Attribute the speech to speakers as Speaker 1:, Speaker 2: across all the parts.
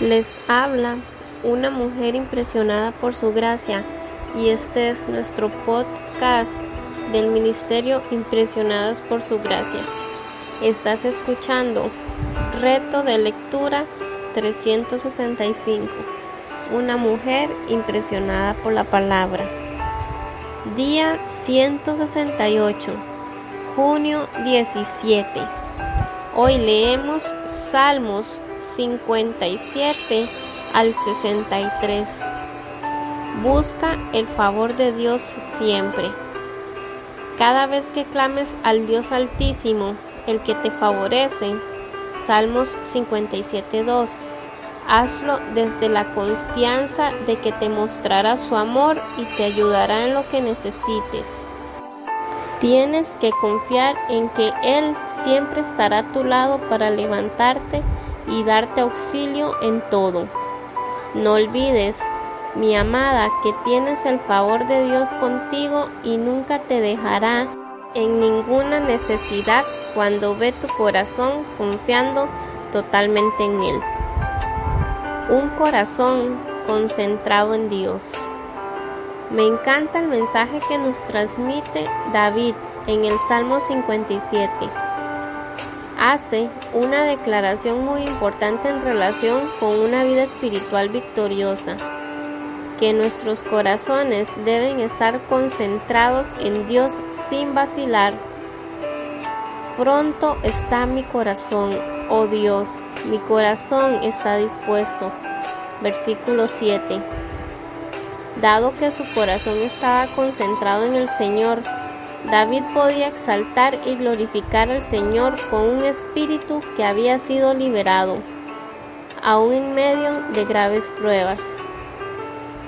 Speaker 1: Les habla una mujer impresionada por su gracia y este es nuestro podcast del Ministerio Impresionadas por su gracia. Estás escuchando Reto de Lectura 365. Una mujer impresionada por la palabra. Día 168. Junio 17. Hoy leemos Salmos 57 al 63. Busca el favor de Dios siempre. Cada vez que clames al Dios Altísimo, el que te favorece, Salmos 57.2, hazlo desde la confianza de que te mostrará su amor y te ayudará en lo que necesites. Tienes que confiar en que Él siempre estará a tu lado para levantarte y darte auxilio en todo. No olvides, mi amada, que tienes el favor de Dios contigo y nunca te dejará en ninguna necesidad cuando ve tu corazón confiando totalmente en Él. Un corazón concentrado en Dios. Me encanta el mensaje que nos transmite David en el Salmo 57 hace una declaración muy importante en relación con una vida espiritual victoriosa, que nuestros corazones deben estar concentrados en Dios sin vacilar. Pronto está mi corazón, oh Dios, mi corazón está dispuesto. Versículo 7. Dado que su corazón estaba concentrado en el Señor, David podía exaltar y glorificar al Señor con un espíritu que había sido liberado, aún en medio de graves pruebas.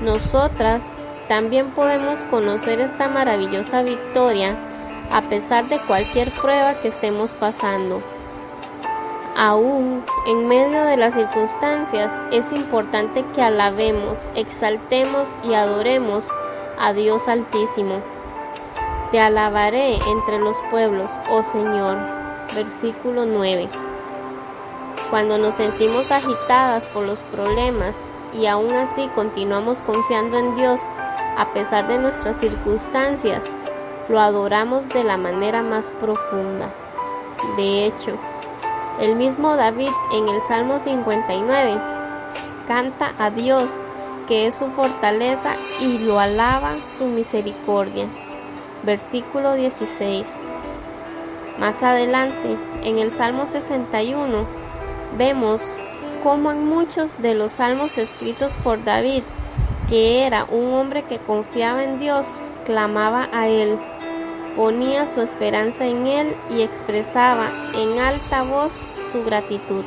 Speaker 1: Nosotras también podemos conocer esta maravillosa victoria a pesar de cualquier prueba que estemos pasando. Aún en medio de las circunstancias es importante que alabemos, exaltemos y adoremos a Dios Altísimo. Te alabaré entre los pueblos, oh Señor. Versículo 9. Cuando nos sentimos agitadas por los problemas y aún así continuamos confiando en Dios a pesar de nuestras circunstancias, lo adoramos de la manera más profunda. De hecho, el mismo David en el Salmo 59 canta a Dios que es su fortaleza y lo alaba su misericordia versículo 16. Más adelante, en el Salmo 61, vemos cómo en muchos de los salmos escritos por David, que era un hombre que confiaba en Dios, clamaba a Él, ponía su esperanza en Él y expresaba en alta voz su gratitud.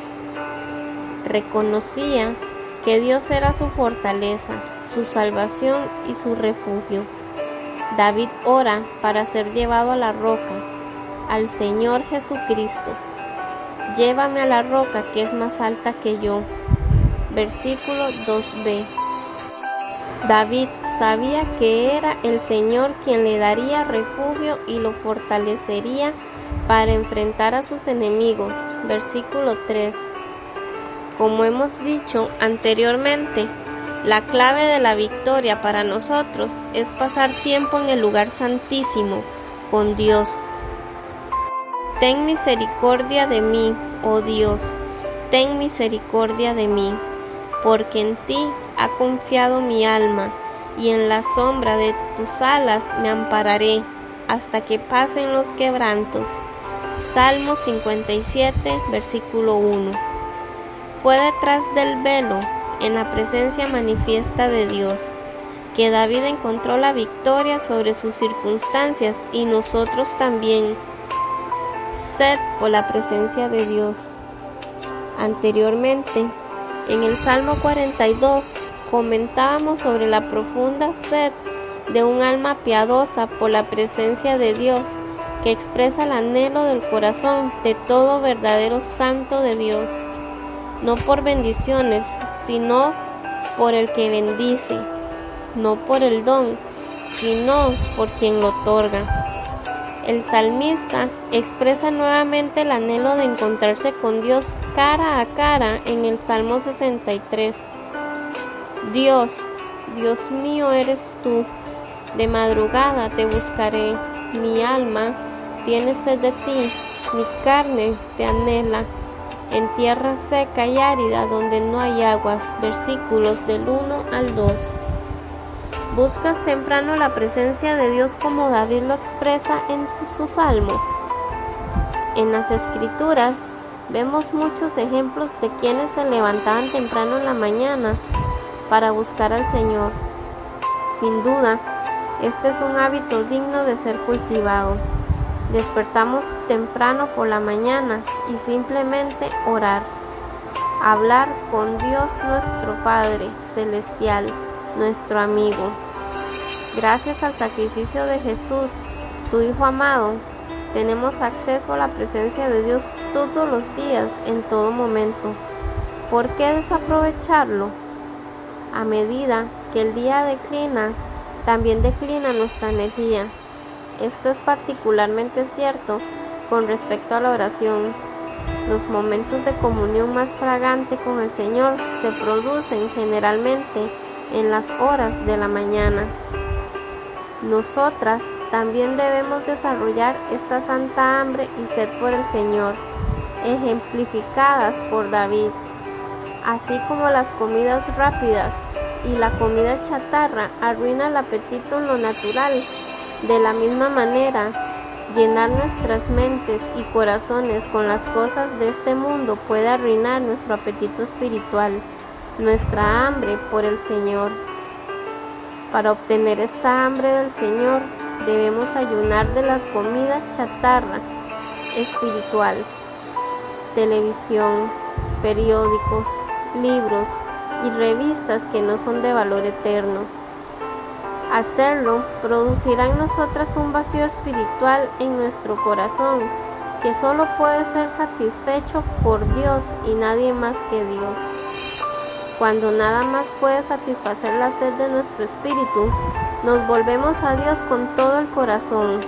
Speaker 1: Reconocía que Dios era su fortaleza, su salvación y su refugio. David ora para ser llevado a la roca, al Señor Jesucristo. Llévame a la roca que es más alta que yo. Versículo 2b. David sabía que era el Señor quien le daría refugio y lo fortalecería para enfrentar a sus enemigos. Versículo 3. Como hemos dicho anteriormente, la clave de la victoria para nosotros es pasar tiempo en el lugar santísimo con Dios. Ten misericordia de mí, oh Dios, ten misericordia de mí, porque en ti ha confiado mi alma, y en la sombra de tus alas me ampararé hasta que pasen los quebrantos. Salmo 57, versículo 1. Fue detrás del velo en la presencia manifiesta de Dios, que David encontró la victoria sobre sus circunstancias y nosotros también. Sed por la presencia de Dios. Anteriormente, en el Salmo 42, comentábamos sobre la profunda sed de un alma piadosa por la presencia de Dios, que expresa el anhelo del corazón de todo verdadero santo de Dios, no por bendiciones, sino por el que bendice, no por el don, sino por quien lo otorga. El salmista expresa nuevamente el anhelo de encontrarse con Dios cara a cara en el Salmo 63. Dios, Dios mío eres tú, de madrugada te buscaré, mi alma tiene sed de ti, mi carne te anhela, en tierra seca y árida donde no hay aguas. Versículos del 1 al 2. ¿Buscas temprano la presencia de Dios como David lo expresa en su salmo? En las escrituras vemos muchos ejemplos de quienes se levantaban temprano en la mañana para buscar al Señor. Sin duda, este es un hábito digno de ser cultivado. Despertamos temprano por la mañana y simplemente orar. Hablar con Dios nuestro Padre Celestial nuestro amigo. Gracias al sacrificio de Jesús, su Hijo amado, tenemos acceso a la presencia de Dios todos los días, en todo momento. ¿Por qué desaprovecharlo? A medida que el día declina, también declina nuestra energía. Esto es particularmente cierto con respecto a la oración. Los momentos de comunión más fragante con el Señor se producen generalmente en las horas de la mañana. Nosotras también debemos desarrollar esta santa hambre y sed por el Señor, ejemplificadas por David, así como las comidas rápidas y la comida chatarra arruina el apetito en lo natural. De la misma manera, llenar nuestras mentes y corazones con las cosas de este mundo puede arruinar nuestro apetito espiritual nuestra hambre por el Señor. Para obtener esta hambre del Señor debemos ayunar de las comidas chatarra espiritual, televisión, periódicos, libros y revistas que no son de valor eterno. Hacerlo producirá en nosotras un vacío espiritual en nuestro corazón que solo puede ser satisfecho por Dios y nadie más que Dios. Cuando nada más puede satisfacer la sed de nuestro espíritu, nos volvemos a Dios con todo el corazón.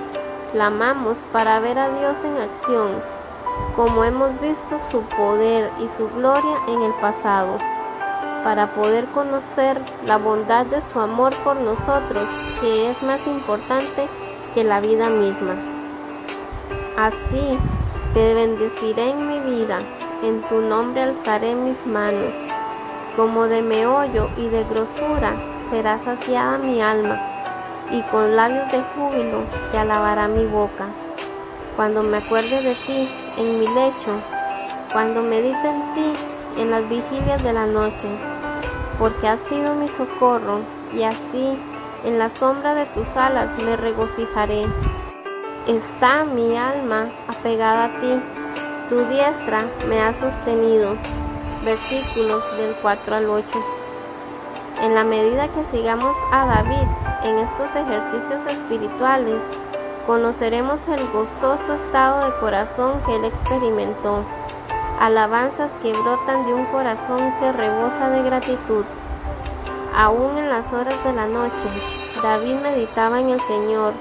Speaker 1: Clamamos para ver a Dios en acción, como hemos visto su poder y su gloria en el pasado, para poder conocer la bondad de su amor por nosotros, que es más importante que la vida misma. Así te bendeciré en mi vida, en tu nombre alzaré mis manos como de meollo y de grosura será saciada mi alma, y con labios de júbilo te alabará mi boca. Cuando me acuerde de ti en mi lecho, cuando medite en ti en las vigilias de la noche, porque has sido mi socorro, y así en la sombra de tus alas me regocijaré. Está mi alma apegada a ti, tu diestra me ha sostenido versículos del 4 al 8. En la medida que sigamos a David en estos ejercicios espirituales, conoceremos el gozoso estado de corazón que él experimentó, alabanzas que brotan de un corazón que rebosa de gratitud. Aún en las horas de la noche, David meditaba en el Señor,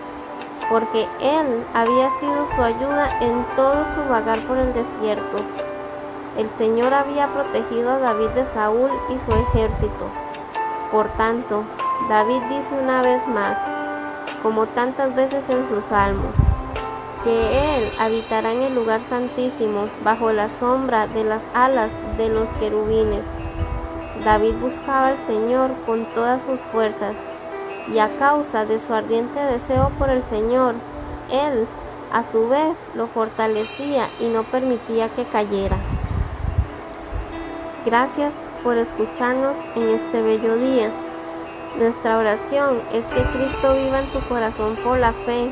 Speaker 1: porque Él había sido su ayuda en todo su vagar por el desierto. El Señor había protegido a David de Saúl y su ejército. Por tanto, David dice una vez más, como tantas veces en sus salmos, que Él habitará en el lugar santísimo, bajo la sombra de las alas de los querubines. David buscaba al Señor con todas sus fuerzas, y a causa de su ardiente deseo por el Señor, Él a su vez lo fortalecía y no permitía que cayera. Gracias por escucharnos en este bello día. Nuestra oración es que Cristo viva en tu corazón por la fe